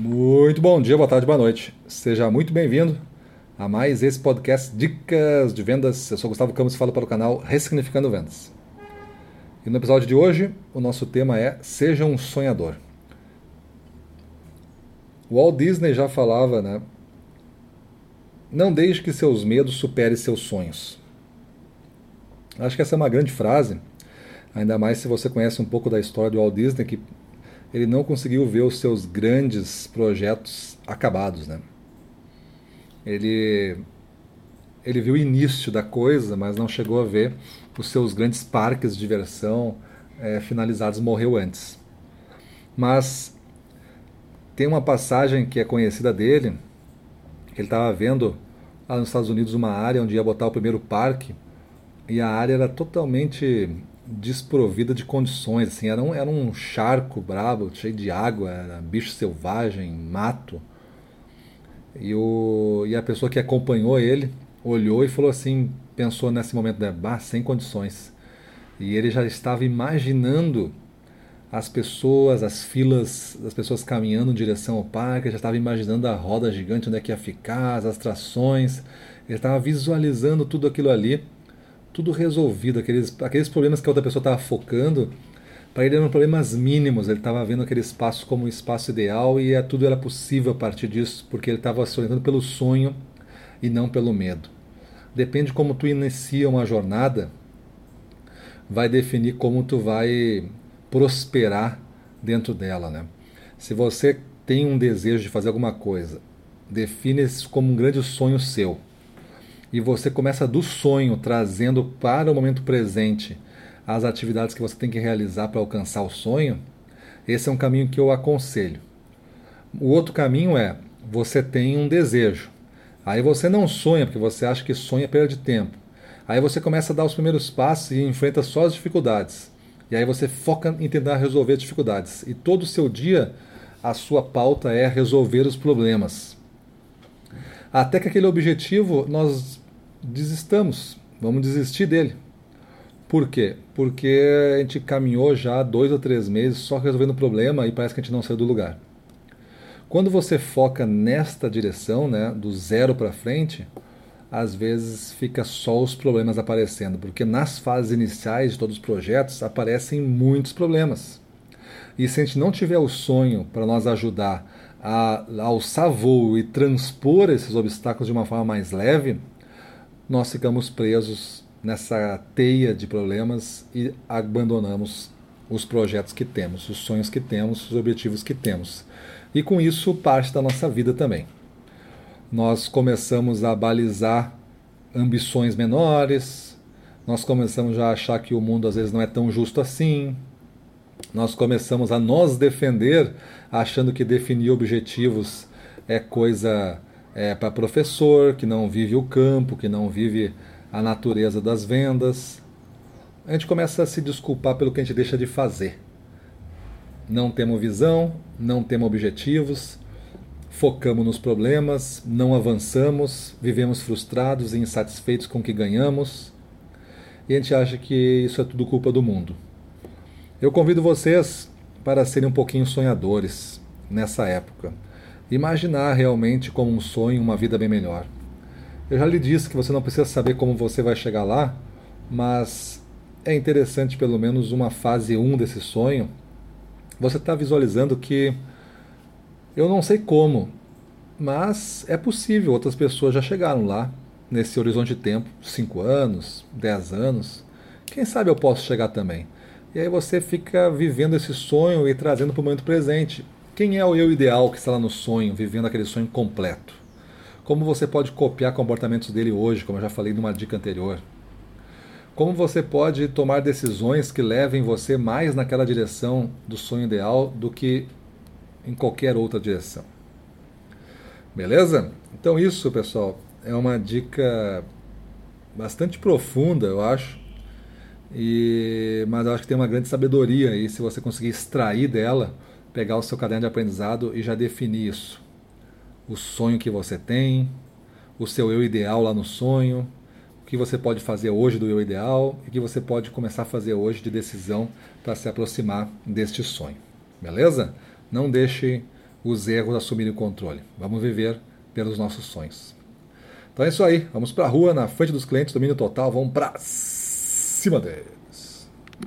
Muito bom dia, boa tarde, boa noite. Seja muito bem-vindo a mais esse podcast Dicas de Vendas. Eu sou Gustavo Campos e falo para o canal Ressignificando Vendas. E no episódio de hoje, o nosso tema é Seja um Sonhador. O Walt Disney já falava, né? Não deixe que seus medos superem seus sonhos. Acho que essa é uma grande frase, ainda mais se você conhece um pouco da história do Walt Disney, que ele não conseguiu ver os seus grandes projetos acabados, né? Ele ele viu o início da coisa, mas não chegou a ver os seus grandes parques de diversão é, finalizados. Morreu antes. Mas tem uma passagem que é conhecida dele, que ele estava vendo lá nos Estados Unidos uma área onde ia botar o primeiro parque e a área era totalmente desprovida de condições, assim, era um, era um charco brabo, cheio de água, bicho selvagem, mato. E, o, e a pessoa que acompanhou ele olhou e falou assim, pensou nesse momento, né, bah, sem condições. E ele já estava imaginando as pessoas, as filas das pessoas caminhando em direção ao parque, já estava imaginando a roda gigante onde é que ia ficar, as atrações, ele estava visualizando tudo aquilo ali tudo resolvido, aqueles, aqueles problemas que a outra pessoa estava focando, para ele eram problemas mínimos, ele estava vendo aquele espaço como um espaço ideal e é, tudo era possível a partir disso, porque ele estava se orientando pelo sonho e não pelo medo. Depende como tu inicia uma jornada, vai definir como tu vai prosperar dentro dela, né? Se você tem um desejo de fazer alguma coisa, define isso como um grande sonho seu e você começa do sonho trazendo para o momento presente as atividades que você tem que realizar para alcançar o sonho, esse é um caminho que eu aconselho. O outro caminho é você tem um desejo. Aí você não sonha porque você acha que sonha é perda de tempo. Aí você começa a dar os primeiros passos e enfrenta só as dificuldades. E aí você foca em tentar resolver as dificuldades. E todo o seu dia, a sua pauta é resolver os problemas. Até que aquele objetivo nós desistamos, vamos desistir dele. Por quê? Porque a gente caminhou já dois ou três meses só resolvendo o problema e parece que a gente não saiu do lugar. Quando você foca nesta direção, né, do zero para frente, às vezes fica só os problemas aparecendo, porque nas fases iniciais de todos os projetos aparecem muitos problemas. E se a gente não tiver o sonho para nos ajudar a alçar voo e transpor esses obstáculos de uma forma mais leve, nós ficamos presos nessa teia de problemas e abandonamos os projetos que temos, os sonhos que temos, os objetivos que temos. E com isso parte da nossa vida também. Nós começamos a balizar ambições menores, nós começamos a achar que o mundo às vezes não é tão justo assim, nós começamos a nos defender achando que definir objetivos é coisa é, para professor que não vive o campo, que não vive a natureza das vendas. A gente começa a se desculpar pelo que a gente deixa de fazer. Não temos visão, não temos objetivos, focamos nos problemas, não avançamos, vivemos frustrados e insatisfeitos com o que ganhamos. E a gente acha que isso é tudo culpa do mundo. Eu convido vocês para serem um pouquinho sonhadores nessa época imaginar realmente como um sonho uma vida bem melhor. Eu já lhe disse que você não precisa saber como você vai chegar lá, mas é interessante pelo menos uma fase 1 desse sonho. Você está visualizando que eu não sei como, mas é possível, outras pessoas já chegaram lá nesse horizonte de tempo, 5 anos, 10 anos. Quem sabe eu posso chegar também. E aí você fica vivendo esse sonho e trazendo para o momento presente. Quem é o eu ideal que está lá no sonho, vivendo aquele sonho completo? Como você pode copiar comportamentos dele hoje, como eu já falei numa dica anterior? Como você pode tomar decisões que levem você mais naquela direção do sonho ideal do que em qualquer outra direção? Beleza? Então, isso, pessoal, é uma dica bastante profunda, eu acho. E, mas eu acho que tem uma grande sabedoria aí se você conseguir extrair dela pegar o seu caderno de aprendizado e já definir isso. O sonho que você tem, o seu eu ideal lá no sonho, o que você pode fazer hoje do eu ideal e o que você pode começar a fazer hoje de decisão para se aproximar deste sonho. Beleza? Não deixe os erros assumirem o controle. Vamos viver pelos nossos sonhos. Então é isso aí. Vamos para a rua, na frente dos clientes, domínio total. Vamos para 月まで